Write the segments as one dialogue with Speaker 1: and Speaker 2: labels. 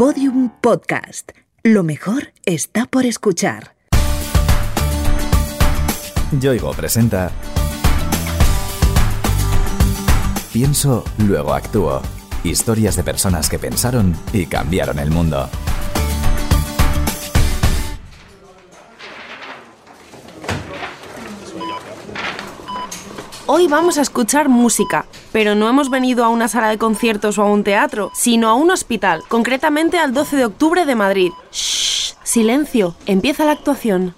Speaker 1: Podium Podcast. Lo mejor está por escuchar.
Speaker 2: Yoigo presenta Pienso, luego actúo. Historias de personas que pensaron y cambiaron el mundo.
Speaker 3: Hoy vamos a escuchar música, pero no hemos venido a una sala de conciertos o a un teatro, sino a un hospital, concretamente al 12 de octubre de Madrid. Shh, silencio, empieza la actuación.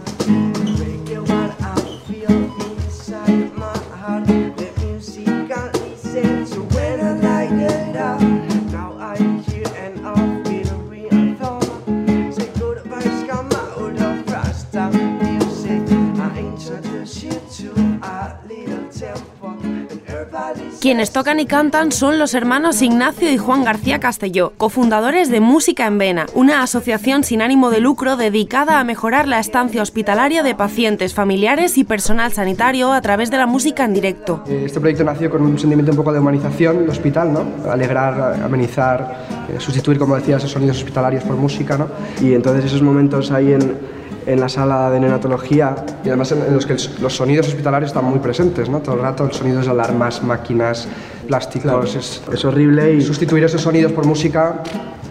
Speaker 3: Quienes tocan y cantan son los hermanos Ignacio y Juan García Castelló, cofundadores de Música en Vena, una asociación sin ánimo de lucro dedicada a mejorar la estancia hospitalaria de pacientes, familiares y personal sanitario a través de la música en directo.
Speaker 4: Este proyecto nació con un sentimiento un poco de humanización del hospital, ¿no? alegrar, amenizar, eh, sustituir, como decía, esos sonidos hospitalarios por música. ¿no? Y entonces esos momentos ahí en en la sala de neonatología y además en, los que los sonidos hospitalarios están muy presentes, ¿no? Todo el rato, el sonido de alarmas, máquinas, plásticos, es, es, horrible y sustituir esos sonidos por música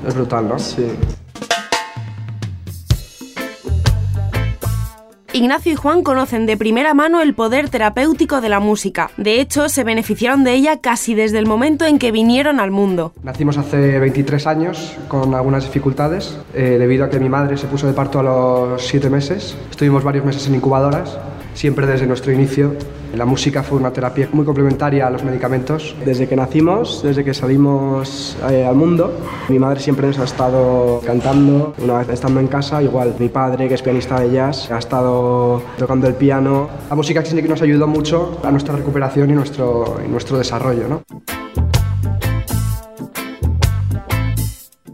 Speaker 4: es brutal, ¿no?
Speaker 3: Sí. Ignacio y Juan conocen de primera mano el poder terapéutico de la música. De hecho, se beneficiaron de ella casi desde el momento en que vinieron al mundo.
Speaker 4: Nacimos hace 23 años con algunas dificultades, eh, debido a que mi madre se puso de parto a los 7 meses. Estuvimos varios meses en incubadoras siempre desde nuestro inicio. La música fue una terapia muy complementaria a los medicamentos. Desde que nacimos, desde que salimos eh, al mundo, mi madre siempre nos ha estado cantando. Una vez estando en casa, igual mi padre, que es pianista de jazz, ha estado tocando el piano. La música que nos ayudó mucho a nuestra recuperación y nuestro, y nuestro desarrollo. ¿no?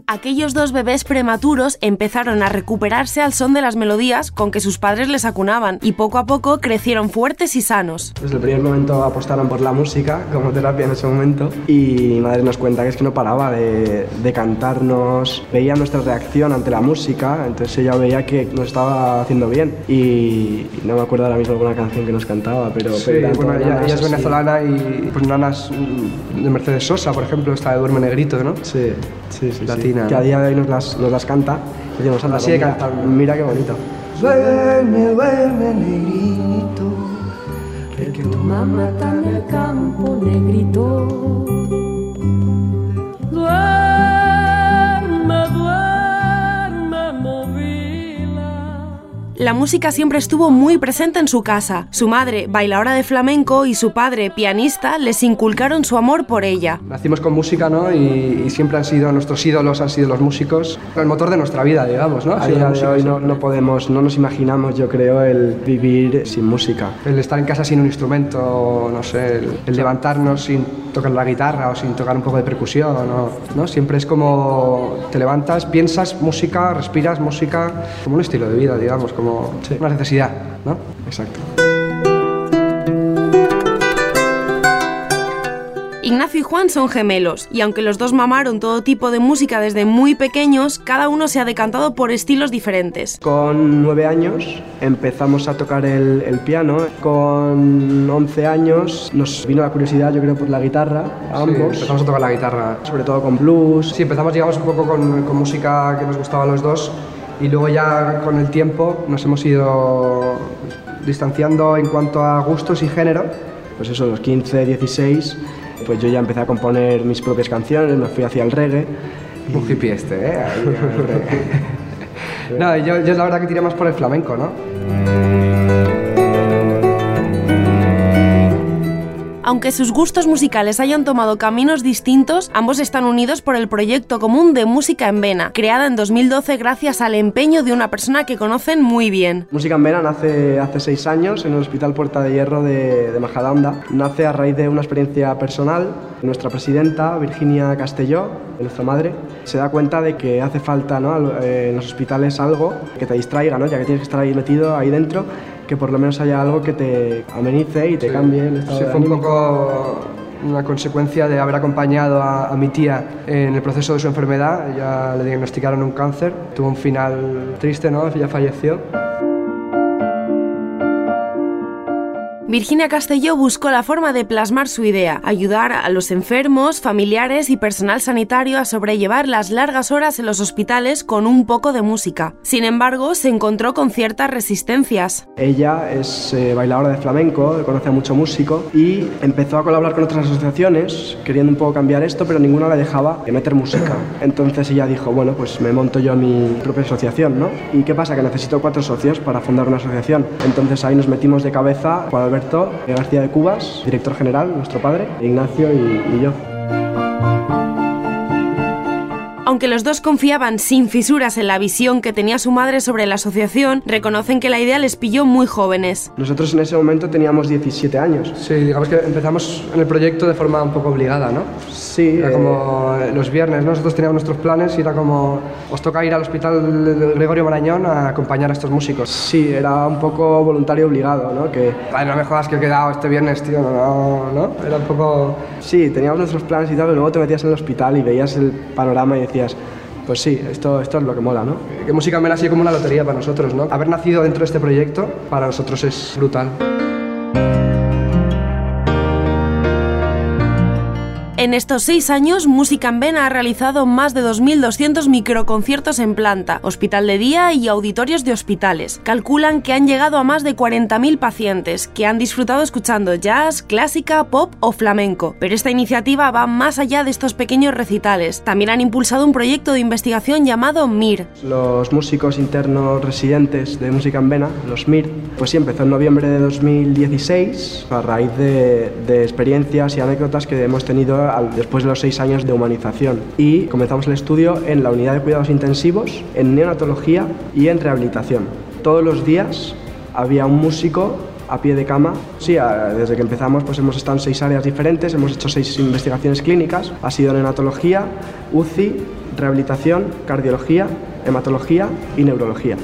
Speaker 3: Aquellos dos bebés prematuros empezaron a recuperarse al son de las melodías con que sus padres les acunaban y poco a poco crecieron fuertes y sanos.
Speaker 4: Desde el primer momento apostaron por la música como terapia en ese momento y mi madre nos cuenta que es que no paraba de, cantarnos, veía nuestra reacción ante la música, entonces ella veía que nos estaba haciendo bien y no me acuerdo ahora mismo alguna canción que nos cantaba, pero...
Speaker 5: Sí, bueno, ella, es venezolana y pues nanas de Mercedes Sosa, por ejemplo, esta de Duerme Negrito, ¿no?
Speaker 4: Sí, sí, sí. Latina que a día de hoy nos las, nos las canta. Y decimos, Así de cantar. Mira qué bonito. Duerme, duerme, negrito, que tu mamá está en el campo, negrito.
Speaker 3: La música siempre estuvo muy presente en su casa. Su madre, bailadora de flamenco, y su padre, pianista, les inculcaron su amor por ella.
Speaker 4: Nacimos con música, ¿no? Y, siempre han sido nuestros ídolos, han sido los músicos, el motor de nuestra vida, digamos, ¿no? A día de hoy no, no, podemos, no nos imaginamos, yo creo, el vivir sin música. El estar en casa sin un instrumento, no sé, el, levantarnos sin tocar la guitarra o sin tocar un poco de percusión, ¿no? ¿no? Siempre es como te levantas, piensas música, respiras música, como un estilo de vida, digamos, como una necesidad, ¿no? Exacto.
Speaker 3: Ignacio y Juan son gemelos, y aunque los dos mamaron todo tipo de música desde muy pequeños, cada uno se ha decantado por estilos diferentes.
Speaker 4: Con nueve años empezamos a tocar el, piano, con 11 años nos vino la curiosidad, yo creo, por la guitarra, ambos. Sí, empezamos a tocar la guitarra, sobre todo con blues. Sí, empezamos, digamos, un poco con, con música que nos gustaba a los dos y luego ya con el tiempo nos hemos ido distanciando en cuanto a gustos y género. Pues eso, los 15, 16, pues yo ya empecé a componer mis propias canciones, me fui hacia el reggae.
Speaker 5: Un hippie este, ¿eh? no, yo, yo la verdad que tiré más por el flamenco, ¿no?
Speaker 3: Aunque sus gustos musicales hayan tomado caminos distintos, ambos están unidos por el proyecto común de Música en Vena, creada en 2012 gracias al empeño de una persona que conocen muy bien.
Speaker 4: Música en Vena nace hace seis años en el Hospital Puerta de Hierro de, de Majadahonda. Nace a raíz de una experiencia personal. Nuestra presidenta, Virginia Castelló, nuestra madre, se da cuenta de que hace falta ¿no? Eh, en los hospitales algo que te distraiga, ¿no? ya que tienes que estar ahí metido, ahí dentro que por lo menos haya algo que te amenice y te cambie el estado
Speaker 5: sí, fue un poco
Speaker 4: una consecuencia de haber acompañado a, a, mi tía en el proceso de su enfermedad. Ya le diagnosticaron un cáncer, tuvo un final triste, ¿no? Ya falleció.
Speaker 3: Virginia Castelló buscó la forma de plasmar su idea, ayudar a los enfermos, familiares y personal sanitario a sobrellevar las largas horas en los hospitales con un poco de música. Sin embargo, se encontró con ciertas resistencias.
Speaker 5: Ella es eh, bailadora de flamenco, conoce a mucho músico y empezó a colaborar con otras asociaciones queriendo un poco cambiar esto, pero ninguna le dejaba meter música. Entonces ella dijo, bueno, pues me monto yo mi propia asociación, ¿no? ¿Y qué pasa? Que necesito cuatro socios para fundar una asociación. Entonces ahí nos metimos de cabeza con García de Cubas, director general, nuestro padre, Ignacio y yo.
Speaker 3: Aunque los dos confiaban sin fisuras en la visión que tenía su madre sobre la asociación, reconocen que la idea les pilló muy jóvenes.
Speaker 5: Nosotros en ese momento teníamos 17 años.
Speaker 4: Sí, digamos que empezamos en el proyecto de forma un poco obligada, ¿no?
Speaker 5: Sí.
Speaker 4: Era como los viernes, ¿no? nosotros teníamos nuestros planes y era como, os toca ir al hospital Gregorio Marañón a acompañar a estos músicos.
Speaker 5: Sí, era un poco voluntario obligado, ¿no? Que,
Speaker 4: Ay, no me jodas que he quedado este viernes, tío, no, no, ¿no? Era un poco...
Speaker 5: Sí, teníamos nuestros planes y tal, pero luego te metías en el hospital y veías el panorama y decías, pues sí, esto, esto es lo que mola, ¿no?
Speaker 4: Que Música Men ha sido como una lotería para nosotros, ¿no? Haber nacido dentro de este proyecto para nosotros es brutal.
Speaker 3: En estos seis años, Música en Vena ha realizado más de 2.200 microconciertos en planta, hospital de día y auditorios de hospitales. Calculan que han llegado a más de 40.000 pacientes, que han disfrutado escuchando jazz, clásica, pop o flamenco. Pero esta iniciativa va más allá de estos pequeños recitales. También han impulsado un proyecto de investigación llamado MIR.
Speaker 5: Los músicos internos residentes de Música en Vena, los MIR, pues sí, empezó en noviembre de 2016 a raíz de, de experiencias y anécdotas que hemos tenido después de los seis años de humanización. Y comenzamos el estudio en la unidad de cuidados intensivos, en neonatología y en rehabilitación. Todos los días había un músico a pie de cama. Sí, desde que empezamos pues hemos estado en seis áreas diferentes, hemos hecho seis investigaciones clínicas. Ha sido neonatología, UCI, rehabilitación, cardiología, hematología y neurología.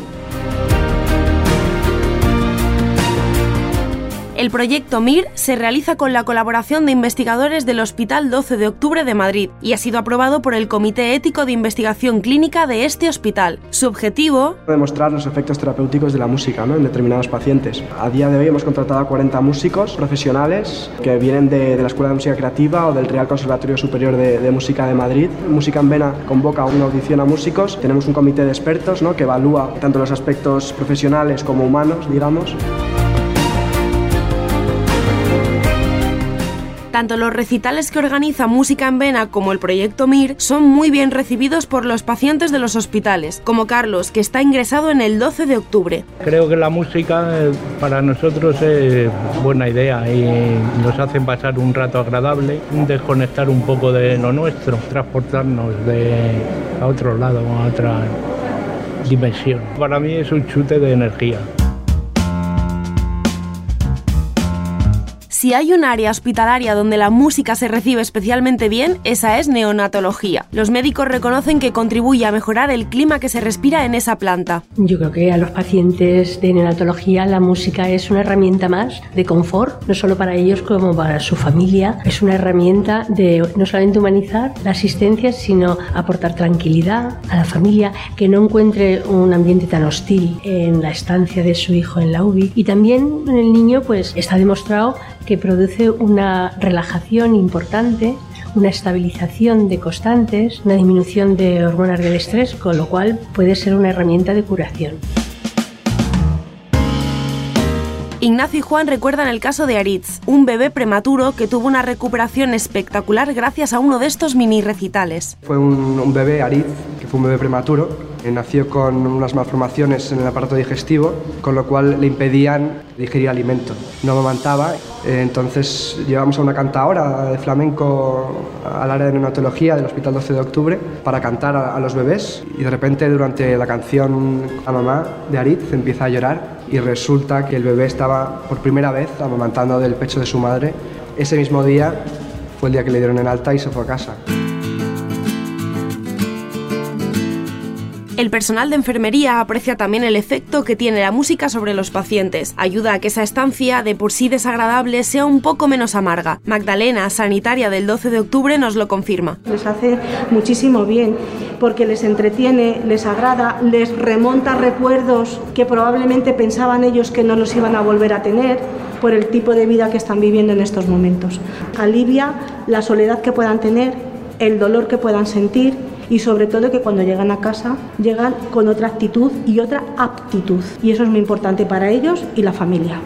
Speaker 3: El proyecto MIR se realiza con la colaboración de investigadores del Hospital 12 de Octubre de Madrid y ha sido aprobado por el Comité Ético de Investigación Clínica de este hospital. Su objetivo...
Speaker 5: Demostrar los efectos terapéuticos de la música en determinados pacientes. A día de hoy hemos contratado a 40 músicos profesionales que vienen de, la Escuela de Música Creativa o del Real Conservatorio Superior de, de, Música de Madrid. Música en Vena convoca una audición a músicos. Tenemos un comité de expertos ¿no? que evalúa tanto los aspectos profesionales como humanos, digamos.
Speaker 3: Tanto los recitales que organiza Música en Vena como el proyecto MIR son muy bien recibidos por los pacientes de los hospitales, como Carlos, que está ingresado en el 12 de octubre.
Speaker 6: Creo que la música para nosotros es buena idea y nos hace pasar un rato agradable, desconectar un poco de lo nuestro, transportarnos a otro lado, a otra dimensión. Para mí es un chute de energía.
Speaker 3: Si hay un área hospitalaria donde la música se recibe especialmente bien, esa es neonatología. Los médicos reconocen que contribuye a mejorar el clima que se respira en esa planta.
Speaker 7: Yo creo que a los pacientes de neonatología la música es una herramienta más de confort, no solo para ellos como para su familia. Es una herramienta de no solamente humanizar la asistencia, sino aportar tranquilidad a la familia, que no encuentre un ambiente tan hostil en la estancia de su hijo en la UBI. Y también en el niño pues está demostrado que produce una relajación importante, una estabilización de constantes, una disminución de hormonas del estrés, con lo cual puede ser una herramienta de curación.
Speaker 3: Ignacio y Juan recuerdan el caso de Aritz, un bebé prematuro que tuvo una recuperación espectacular gracias a uno de estos mini recitales.
Speaker 4: Fue un, bebé, Aritz, que fue un bebé prematuro, nació con unas malformaciones en el aparato digestivo, con lo cual le impedían digerir alimento. No amamantaba, eh, entonces llevamos a una cantadora de flamenco al área de neonatología del Hospital 12 de Octubre para cantar a, los bebés y de repente durante la canción a mamá de Aritz empieza a llorar y resulta que el bebé estaba por primera vez amamantando del pecho de su madre. Ese mismo día fue el día que le dieron en alta y se fue a casa.
Speaker 3: El personal de enfermería aprecia también el efecto que tiene la música sobre los pacientes. Ayuda a que esa estancia, de por sí desagradable, sea un poco menos amarga. Magdalena, sanitaria del 12 de octubre, nos lo confirma.
Speaker 8: Les hace muchísimo bien porque les entretiene, les agrada, les remonta recuerdos que probablemente pensaban ellos que no los iban a volver a tener por el tipo de vida que están viviendo en estos momentos. Alivia la soledad que puedan tener, el dolor que puedan sentir y sobre todo que cuando llegan a casa llegan con otra actitud y otra aptitud. Y eso es muy importante para ellos y la familia.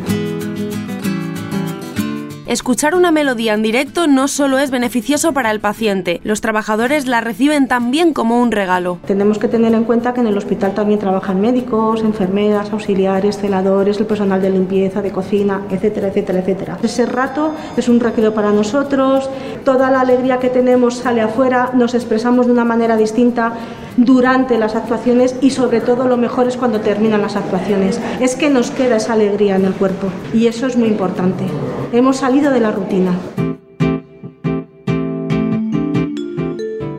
Speaker 3: Escuchar una melodía en directo no solo es beneficioso para el paciente, los trabajadores la reciben también como un regalo.
Speaker 8: Tenemos que tener en cuenta que en el hospital también trabajan médicos, enfermeras, auxiliares, celadores, el personal de limpieza, de cocina, etcétera, etcétera, etcétera. Ese rato es un recreo para nosotros, toda la alegría que tenemos sale afuera, nos expresamos de una manera distinta durante las actuaciones y sobre todo lo mejor es cuando terminan las actuaciones. Es que nos queda esa alegría en el cuerpo y eso es muy importante. Hemos salido de la rutina.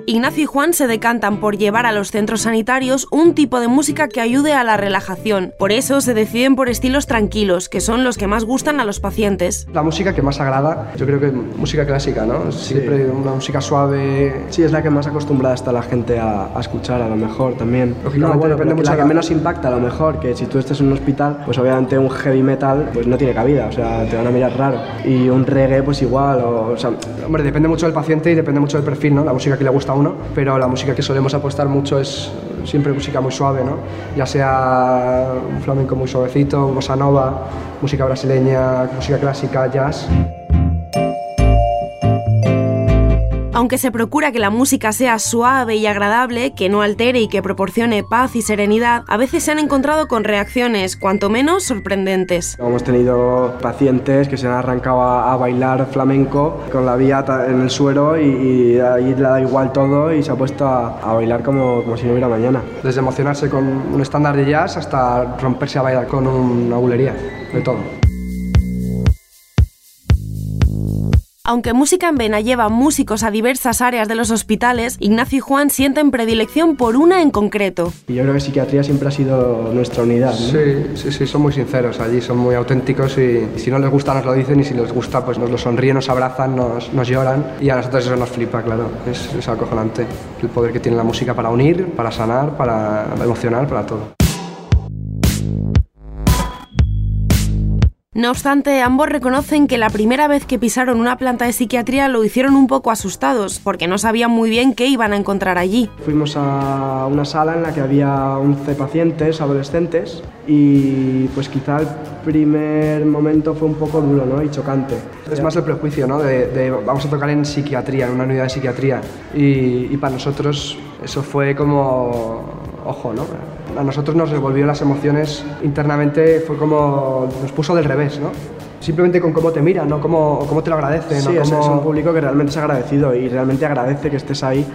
Speaker 3: Ignacio y Juan se decantan por llevar a los centros sanitarios un tipo de música que ayude a la relajación. Por eso se deciden por estilos tranquilos, que son los que más gustan a los pacientes.
Speaker 4: La música que más agrada, yo creo que música clásica, ¿no? Siempre una música suave.
Speaker 5: Sí, es la que más acostumbrada está la gente a, a escuchar, a lo mejor también.
Speaker 4: Lógicamente,
Speaker 5: No, bueno,
Speaker 4: depende mucho
Speaker 5: la que menos impacta, a lo mejor, que si tú estés en un hospital, pues obviamente un heavy metal pues no tiene cabida, o sea, te van a mirar raro. Y un reggae, pues igual, o, o sea,
Speaker 4: Hombre, depende mucho del paciente y depende mucho del perfil, ¿no? La música que le gusta a pero la música que solemos apostar mucho es siempre música muy suave, ¿no? Ya sea un flamenco muy suavecito, bossa nova, música brasileña, música clásica, jazz.
Speaker 3: Aunque se procura que la música sea suave y agradable, que no altere y que proporcione paz y serenidad, a veces se han encontrado con reacciones, cuanto menos sorprendentes.
Speaker 5: hemos tenido pacientes que se han arrancado a, bailar flamenco con la vía en el suero y, y ahí le da igual todo y se ha puesto a, a bailar como, como si no hubiera mañana.
Speaker 4: Desde emocionarse con un estándar de jazz hasta romperse a bailar con una bulería, de todo.
Speaker 3: Aunque Música en Vena lleva músicos a diversas áreas de los hospitales, Ignacio y Juan sienten predilección por una en concreto.
Speaker 5: Y yo creo que psiquiatría siempre ha sido nuestra unidad. ¿no?
Speaker 4: Sí, sí, sí, son muy sinceros allí, son muy auténticos y, y si no les gusta nos lo dicen y si les gusta pues nos lo sonríen, nos abrazan, nos, nos lloran y a nosotros eso nos flipa, claro, es, es acojonante el poder que tiene la música para unir, para sanar, para emocionar, para todo.
Speaker 3: No obstante, ambos reconocen que la primera vez que pisaron una planta de psiquiatría lo hicieron un poco asustados, porque no sabían muy bien qué iban a encontrar allí.
Speaker 5: Fuimos a una sala en la que había 11 pacientes adolescentes y pues quizá el primer momento fue un poco duro ¿no? y chocante.
Speaker 4: Es más el prejuicio, ¿no? De, de vamos a tocar en psiquiatría, en una unidad de psiquiatría y, y para nosotros eso fue como, ojo, ¿no? A nosotros nos revolvió las emociones internamente, fue como, nos puso del revés, ¿no? Simplemente con cómo te mira, ¿no? Cómo, cómo te lo agradece,
Speaker 5: Sí,
Speaker 4: ¿no?
Speaker 5: es, es un público que realmente es agradecido y realmente agradece que estés ahí.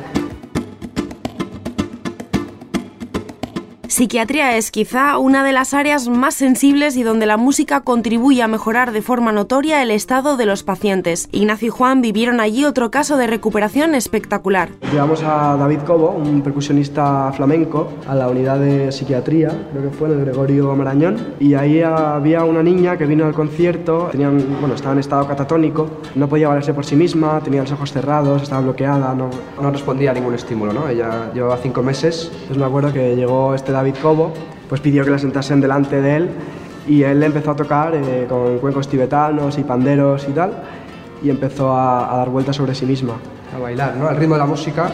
Speaker 3: Psiquiatría es quizá una de las áreas más sensibles y donde la música contribuye a mejorar de forma notoria el estado de los pacientes. Ignacio y Juan vivieron allí otro caso de recuperación espectacular.
Speaker 5: Llevamos a David Cobo, un percusionista flamenco, a la unidad de psiquiatría, creo que fue en el Gregorio Marañón, y ahí había una niña que vino al concierto, tenían, bueno, estaba en estado catatónico, no podía valerse por sí misma, tenía los ojos cerrados, estaba bloqueada, no,
Speaker 4: no respondía a ningún estímulo, ¿no? Ella llevaba cinco meses.
Speaker 5: Entonces me acuerdo que llegó este David Cobo, pues pidió que la sentasen delante de él y él empezó a tocar eh, con cuencos tibetanos y panderos y tal y empezó a, a dar vueltas sobre sí misma.
Speaker 4: A bailar, ¿no? Al ritmo de la música.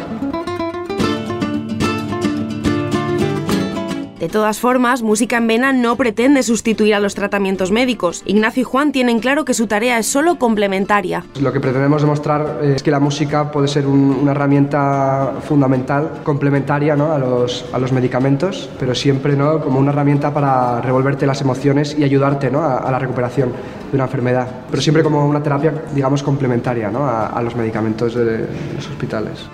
Speaker 3: De todas formas, Música en Vena no pretende sustituir a los tratamientos médicos. Ignacio y Juan tienen claro que su tarea es solo complementaria.
Speaker 4: Lo que pretendemos demostrar eh, es que la música puede ser un- una herramienta fundamental, complementaria ¿no? a, los, a los medicamentos, pero siempre ¿no? como una herramienta para revolverte las emociones y ayudarte ¿no? a, la recuperación de una enfermedad, pero siempre como una terapia, digamos, complementaria ¿no? a, los medicamentos de los hospitales.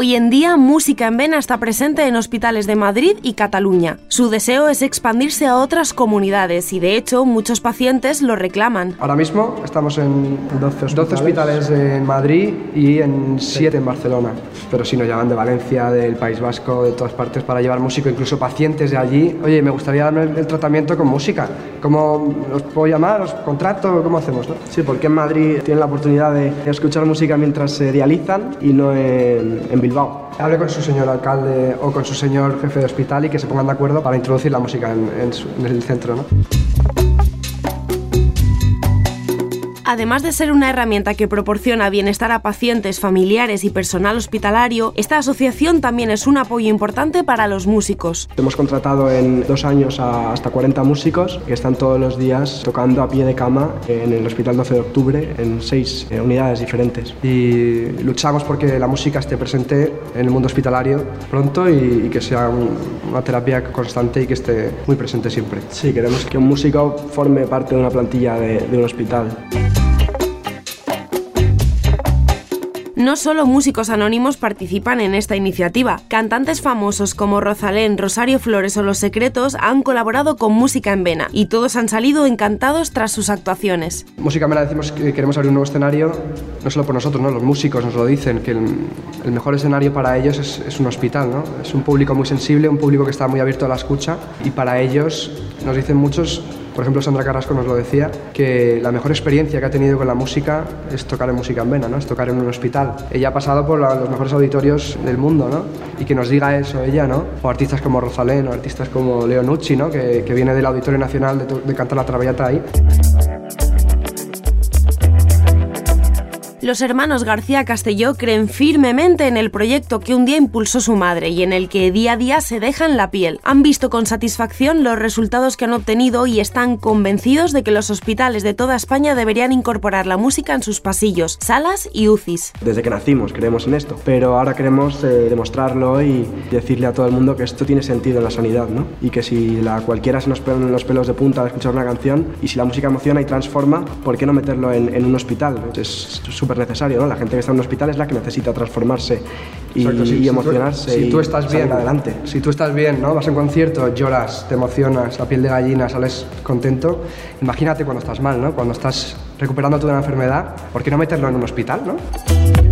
Speaker 3: Hoy en día, Música en Vena está presente en hospitales de Madrid y Cataluña. Su deseo es expandirse a otras comunidades y de hecho muchos pacientes lo reclaman.
Speaker 4: Ahora mismo estamos en 12 hospitales, en Madrid y en 7 en Barcelona, pero si nos llaman de Valencia, del País Vasco, de todas partes para llevar músico, incluso pacientes de allí. Oye, me gustaría darme el, tratamiento con música. ¿Cómo los puedo llamar? ¿Os contrato? ¿Cómo hacemos? No?
Speaker 5: Sí, porque en Madrid tienen la oportunidad de escuchar música mientras se dializan y no en,
Speaker 4: Hable con su señor alcalde o con su señor jefe de hospital y que se pongan de acuerdo para introducir la música en, en el centro. ¿no?
Speaker 3: Además de ser una herramienta que proporciona bienestar a pacientes, familiares y personal hospitalario, esta asociación también es un apoyo importante para los músicos.
Speaker 5: Hemos contratado en dos años a hasta 40 músicos que están todos los días tocando a pie de cama en el Hospital 12 de Octubre en seis eh, unidades diferentes.
Speaker 4: Y luchamos porque la música esté presente en el mundo hospitalario pronto y, que sea una terapia constante y que esté muy presente siempre.
Speaker 5: Sí, queremos que un músico forme parte de una plantilla de, de un hospital.
Speaker 3: No solo músicos anónimos participan en esta iniciativa. Cantantes famosos como Rosalén, Rosario Flores o Los Secretos han colaborado con Música en Vena y todos han salido encantados tras sus actuaciones.
Speaker 4: Música en decimos que queremos abrir un nuevo escenario, no solo por nosotros, ¿no? los músicos nos lo dicen, que el, mejor escenario para ellos es, es, un hospital. ¿no? Es un público muy sensible, un público que está muy abierto a la escucha y para ellos, nos dicen muchos, por ejemplo, Sandra Carrasco nos lo decía, que la mejor experiencia que ha tenido con la música es tocar en música en vena, ¿no? es tocar en un hospital. Ella ha pasado por los mejores auditorios del mundo, ¿no? Y que nos diga eso ella, ¿no? O artistas como Rosalén, o artistas como Leo Nucci, ¿no? Que, que viene del Auditorio Nacional de, de cantar la Traviata ahí.
Speaker 3: Los hermanos García Castelló creen firmemente en el proyecto que un día impulsó su madre y en el que día a día se dejan la piel. Han visto con satisfacción los resultados que han obtenido y están convencidos de que los hospitales de toda España deberían incorporar la música en sus pasillos, salas y UCIs.
Speaker 5: Desde que nacimos creemos en esto, pero ahora queremos eh, demostrarlo y decirle a todo el mundo que esto tiene sentido en la sanidad, ¿no? Y que si la cualquiera se nos ponen los pelos de punta al escuchar una canción y si la música emociona y transforma, ¿por qué no meterlo en, un hospital? Necesario, ¿no? La gente que está en un hospital es la que necesita transformarse y, emocionarse.
Speaker 4: Si, tú, estás bien,
Speaker 5: adelante.
Speaker 4: Si tú estás bien, ¿no? Vas a un concierto, lloras, te emocionas, la piel de gallina, sales contento. Imagínate cuando estás mal, ¿no? Cuando estás recuperando toda una enfermedad, ¿por qué no meterlo en un hospital, ¿no?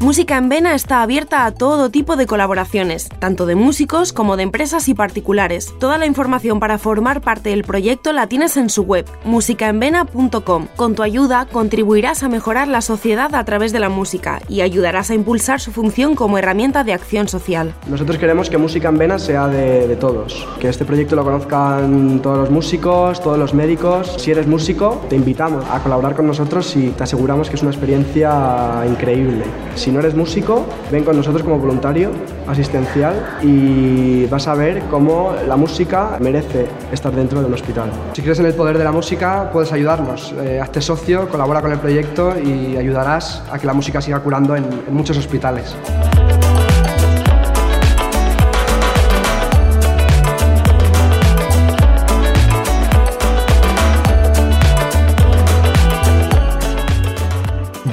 Speaker 3: Música en Vena está abierta a todo tipo de colaboraciones, tanto de músicos como de empresas y particulares. Toda la información para formar parte del proyecto la tienes en su web, musicaenvena.com. Con tu ayuda contribuirás a mejorar la sociedad a través de la música y ayudarás a impulsar su función como herramienta de acción social.
Speaker 5: Nosotros queremos que Música en Vena sea de, de todos, que este proyecto lo conozcan todos los músicos, todos los médicos. Si eres músico, te invitamos a colaborar con nosotros y te aseguramos que es una experiencia increíble. Si no eres músico, ven con nosotros como voluntario asistencial y vas a ver cómo la música merece estar dentro de un hospital.
Speaker 4: Si crees en el poder de la música, puedes ayudarnos. Eh, hazte socio, colabora con el proyecto y ayudarás a que la música siga curando en, en muchos hospitales.